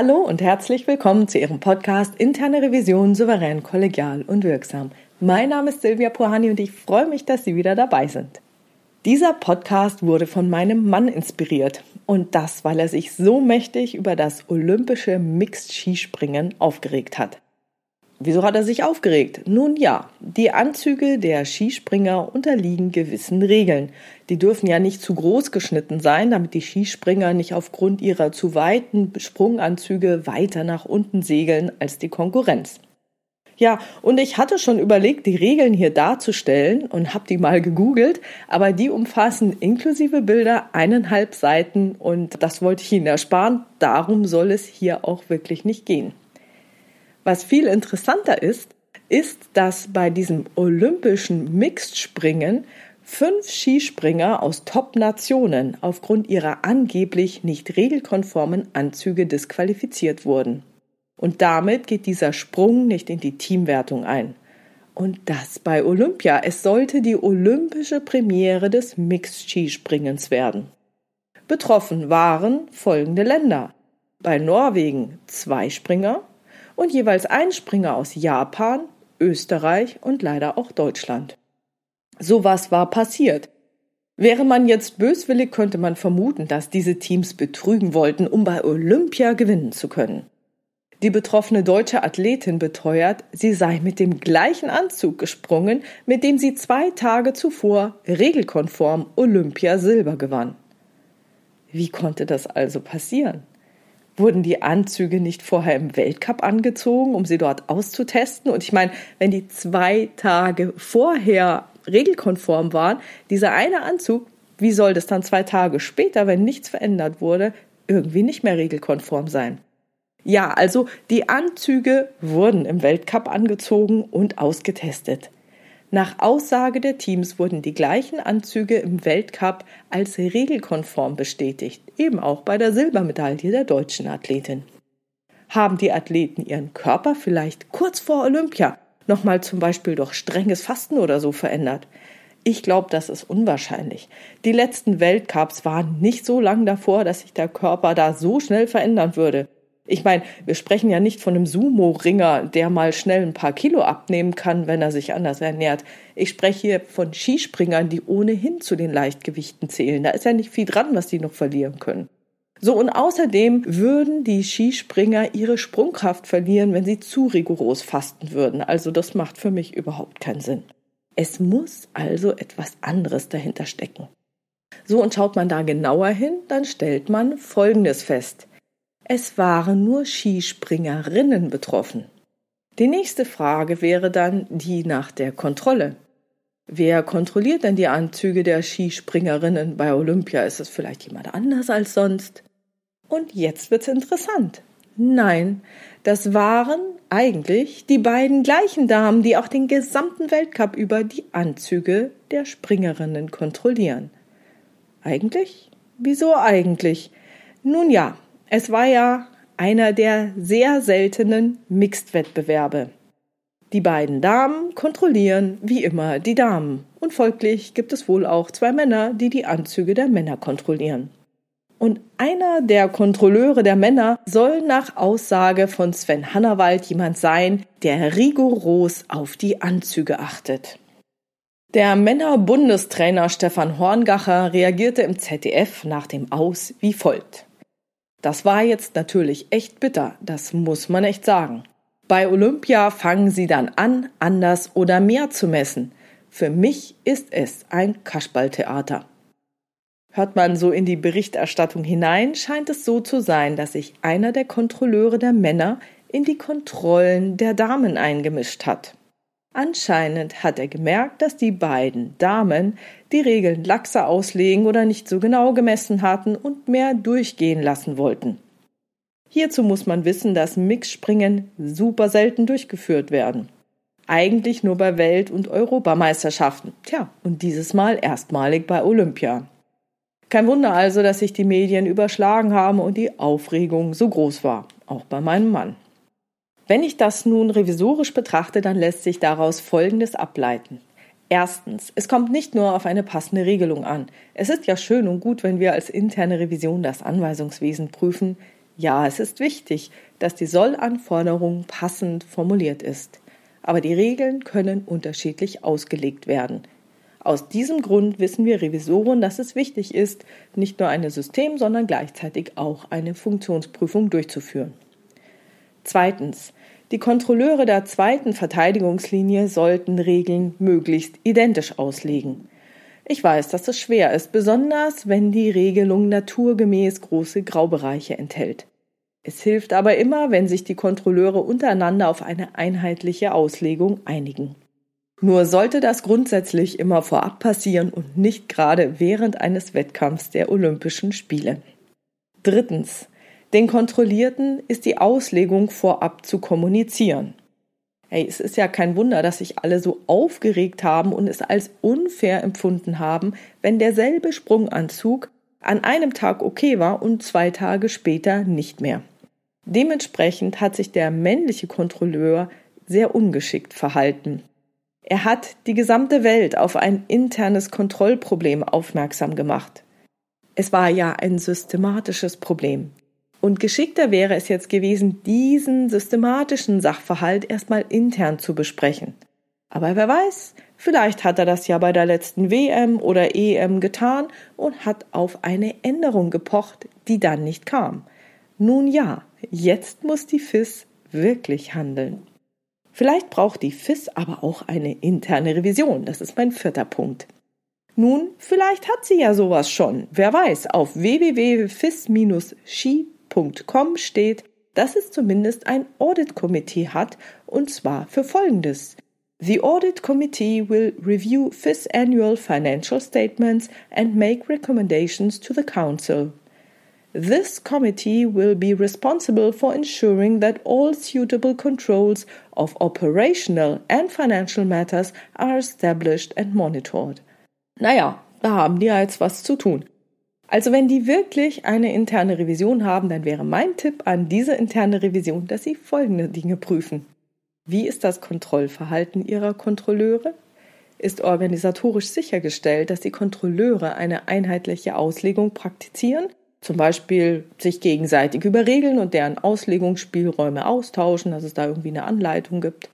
Hallo und herzlich willkommen zu Ihrem Podcast Interne Revision souverän, kollegial und wirksam. Mein Name ist Silvia Puhani und ich freue mich, dass Sie wieder dabei sind. Dieser Podcast wurde von meinem Mann inspiriert und das, weil er sich so mächtig über das olympische Mixed-Skispringen aufgeregt hat. Wieso hat er sich aufgeregt? Nun ja, die Anzüge der Skispringer unterliegen gewissen Regeln. Die dürfen ja nicht zu groß geschnitten sein, damit die Skispringer nicht aufgrund ihrer zu weiten Sprunganzüge weiter nach unten segeln als die Konkurrenz. Ja, und ich hatte schon überlegt, die Regeln hier darzustellen und habe die mal gegoogelt, aber die umfassen inklusive Bilder eineinhalb Seiten und das wollte ich Ihnen ersparen. Darum soll es hier auch wirklich nicht gehen. Was viel interessanter ist, ist, dass bei diesem olympischen Mixed-Springen fünf Skispringer aus Top-Nationen aufgrund ihrer angeblich nicht regelkonformen Anzüge disqualifiziert wurden. Und damit geht dieser Sprung nicht in die Teamwertung ein. Und das bei Olympia. Es sollte die olympische Premiere des Mixed-Skispringens werden. Betroffen waren folgende Länder. Bei Norwegen zwei Springer, und jeweils ein Springer aus Japan, Österreich und leider auch Deutschland. Sowas war passiert. Wäre man jetzt böswillig, könnte man vermuten, dass diese Teams betrügen wollten, um bei Olympia gewinnen zu können. Die betroffene deutsche Athletin beteuert, sie sei mit dem gleichen Anzug gesprungen, mit dem sie zwei Tage zuvor regelkonform Olympia Silber gewann. Wie konnte das also passieren? Wurden die Anzüge nicht vorher im Weltcup angezogen, um sie dort auszutesten? Und ich meine, wenn die zwei Tage vorher regelkonform waren, dieser eine Anzug, wie soll das dann zwei Tage später, wenn nichts verändert wurde, irgendwie nicht mehr regelkonform sein? Ja, also die Anzüge wurden im Weltcup angezogen und ausgetestet. Nach Aussage der Teams wurden die gleichen Anzüge im Weltcup als regelkonform bestätigt, eben auch bei der Silbermedaille der deutschen Athletin. Haben die Athleten ihren Körper vielleicht kurz vor Olympia nochmal zum Beispiel durch strenges Fasten oder so verändert? Ich glaube, das ist unwahrscheinlich. Die letzten Weltcups waren nicht so lang davor, dass sich der Körper da so schnell verändern würde. Ich meine, wir sprechen ja nicht von einem Sumo-Ringer, der mal schnell ein paar Kilo abnehmen kann, wenn er sich anders ernährt. Ich spreche hier von Skispringern, die ohnehin zu den Leichtgewichten zählen. Da ist ja nicht viel dran, was die noch verlieren können. So, und außerdem würden die Skispringer ihre Sprungkraft verlieren, wenn sie zu rigoros fasten würden. Also das macht für mich überhaupt keinen Sinn. Es muss also etwas anderes dahinter stecken. So, und schaut man da genauer hin, dann stellt man Folgendes fest. Es waren nur Skispringerinnen betroffen. Die nächste Frage wäre dann die nach der Kontrolle. Wer kontrolliert denn die Anzüge der Skispringerinnen bei Olympia? Ist es vielleicht jemand anders als sonst? Und jetzt wird's interessant. Nein, das waren eigentlich die beiden gleichen Damen, die auch den gesamten Weltcup über die Anzüge der Springerinnen kontrollieren. Eigentlich? Wieso eigentlich? Nun ja, es war ja einer der sehr seltenen Mixed-Wettbewerbe. Die beiden Damen kontrollieren wie immer die Damen und folglich gibt es wohl auch zwei Männer, die die Anzüge der Männer kontrollieren. Und einer der Kontrolleure der Männer soll nach Aussage von Sven Hannawald jemand sein, der rigoros auf die Anzüge achtet. Der Männerbundestrainer Stefan Horngacher reagierte im ZDF nach dem Aus wie folgt. Das war jetzt natürlich echt bitter, das muss man echt sagen. Bei Olympia fangen sie dann an, anders oder mehr zu messen. Für mich ist es ein Kaschballtheater. Hört man so in die Berichterstattung hinein, scheint es so zu sein, dass sich einer der Kontrolleure der Männer in die Kontrollen der Damen eingemischt hat. Anscheinend hat er gemerkt, dass die beiden Damen die Regeln laxer auslegen oder nicht so genau gemessen hatten und mehr durchgehen lassen wollten. Hierzu muss man wissen, dass Mixspringen super selten durchgeführt werden. Eigentlich nur bei Welt- und Europameisterschaften. Tja, und dieses Mal erstmalig bei Olympia. Kein Wunder also, dass sich die Medien überschlagen haben und die Aufregung so groß war, auch bei meinem Mann. Wenn ich das nun revisorisch betrachte, dann lässt sich daraus Folgendes ableiten. Erstens, es kommt nicht nur auf eine passende Regelung an. Es ist ja schön und gut, wenn wir als interne Revision das Anweisungswesen prüfen. Ja, es ist wichtig, dass die Sollanforderung passend formuliert ist. Aber die Regeln können unterschiedlich ausgelegt werden. Aus diesem Grund wissen wir Revisoren, dass es wichtig ist, nicht nur eine System, sondern gleichzeitig auch eine Funktionsprüfung durchzuführen. Zweitens. Die Kontrolleure der zweiten Verteidigungslinie sollten Regeln möglichst identisch auslegen. Ich weiß, dass es schwer ist, besonders wenn die Regelung naturgemäß große Graubereiche enthält. Es hilft aber immer, wenn sich die Kontrolleure untereinander auf eine einheitliche Auslegung einigen. Nur sollte das grundsätzlich immer vorab passieren und nicht gerade während eines Wettkampfs der Olympischen Spiele. Drittens. Den Kontrollierten ist die Auslegung vorab zu kommunizieren. Hey, es ist ja kein Wunder, dass sich alle so aufgeregt haben und es als unfair empfunden haben, wenn derselbe Sprunganzug an einem Tag okay war und zwei Tage später nicht mehr. Dementsprechend hat sich der männliche Kontrolleur sehr ungeschickt verhalten. Er hat die gesamte Welt auf ein internes Kontrollproblem aufmerksam gemacht. Es war ja ein systematisches Problem. Und geschickter wäre es jetzt gewesen, diesen systematischen Sachverhalt erstmal intern zu besprechen. Aber wer weiß, vielleicht hat er das ja bei der letzten WM oder EM getan und hat auf eine Änderung gepocht, die dann nicht kam. Nun ja, jetzt muss die FIS wirklich handeln. Vielleicht braucht die FIS aber auch eine interne Revision. Das ist mein vierter Punkt. Nun, vielleicht hat sie ja sowas schon. Wer weiß, auf www.fis-ski.com steht, dass es zumindest ein Audit-Komitee hat, und zwar für Folgendes. The Audit Committee will review FIS annual financial statements and make recommendations to the Council. This committee will be responsible for ensuring that all suitable controls of operational and financial matters are established and monitored. Naja, da haben die ja jetzt was zu tun. Also wenn die wirklich eine interne Revision haben, dann wäre mein Tipp an diese interne Revision, dass sie folgende Dinge prüfen. Wie ist das Kontrollverhalten ihrer Kontrolleure? Ist organisatorisch sichergestellt, dass die Kontrolleure eine einheitliche Auslegung praktizieren zum Beispiel sich gegenseitig überregeln und deren Auslegungsspielräume austauschen, dass es da irgendwie eine Anleitung gibt.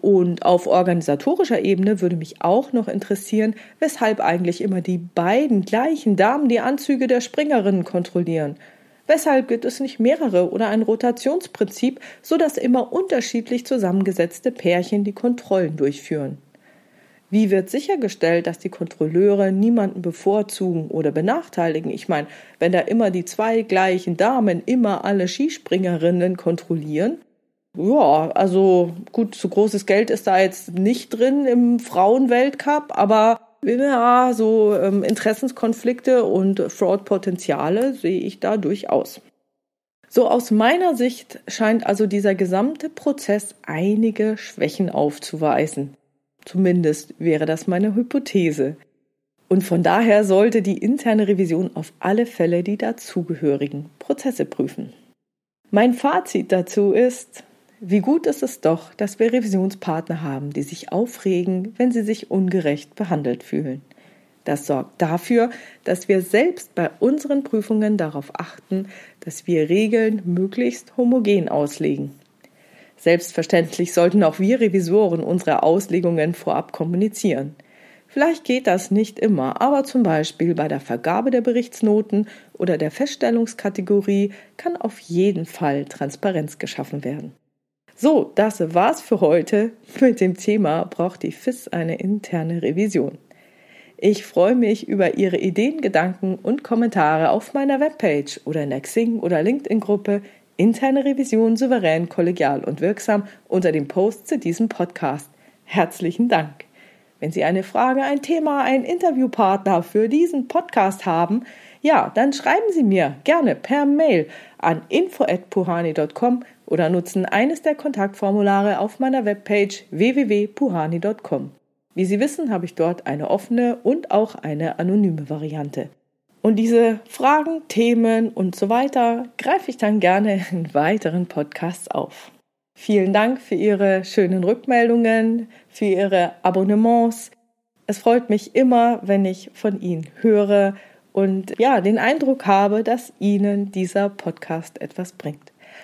Und auf organisatorischer Ebene würde mich auch noch interessieren, weshalb eigentlich immer die beiden gleichen Damen die Anzüge der Springerinnen kontrollieren. Weshalb gibt es nicht mehrere oder ein Rotationsprinzip, so dass immer unterschiedlich zusammengesetzte Pärchen die Kontrollen durchführen? Wie wird sichergestellt, dass die Kontrolleure niemanden bevorzugen oder benachteiligen? Ich meine, wenn da immer die zwei gleichen Damen immer alle Skispringerinnen kontrollieren, ja, also gut, so großes Geld ist da jetzt nicht drin im Frauenweltcup, aber ja, so ähm, Interessenskonflikte und Fraudpotenziale sehe ich da durchaus. So aus meiner Sicht scheint also dieser gesamte Prozess einige Schwächen aufzuweisen. Zumindest wäre das meine Hypothese. Und von daher sollte die interne Revision auf alle Fälle die dazugehörigen Prozesse prüfen. Mein Fazit dazu ist, wie gut ist es doch, dass wir Revisionspartner haben, die sich aufregen, wenn sie sich ungerecht behandelt fühlen. Das sorgt dafür, dass wir selbst bei unseren Prüfungen darauf achten, dass wir Regeln möglichst homogen auslegen. Selbstverständlich sollten auch wir Revisoren unsere Auslegungen vorab kommunizieren. Vielleicht geht das nicht immer, aber zum Beispiel bei der Vergabe der Berichtsnoten oder der Feststellungskategorie kann auf jeden Fall Transparenz geschaffen werden. So, das war's für heute. Mit dem Thema braucht die FIS eine interne Revision. Ich freue mich über Ihre Ideen, Gedanken und Kommentare auf meiner Webpage oder in der Xing- oder LinkedIn-Gruppe Interne Revision souverän, kollegial und wirksam unter dem Post zu diesem Podcast. Herzlichen Dank. Wenn Sie eine Frage, ein Thema, einen Interviewpartner für diesen Podcast haben, ja, dann schreiben Sie mir gerne per Mail an info@puhani.com oder nutzen eines der Kontaktformulare auf meiner Webpage www.puhani.com. Wie Sie wissen, habe ich dort eine offene und auch eine anonyme Variante. Und diese Fragen, Themen und so weiter greife ich dann gerne in weiteren Podcasts auf. Vielen Dank für Ihre schönen Rückmeldungen, für Ihre Abonnements. Es freut mich immer, wenn ich von Ihnen höre und ja, den Eindruck habe, dass Ihnen dieser Podcast etwas bringt.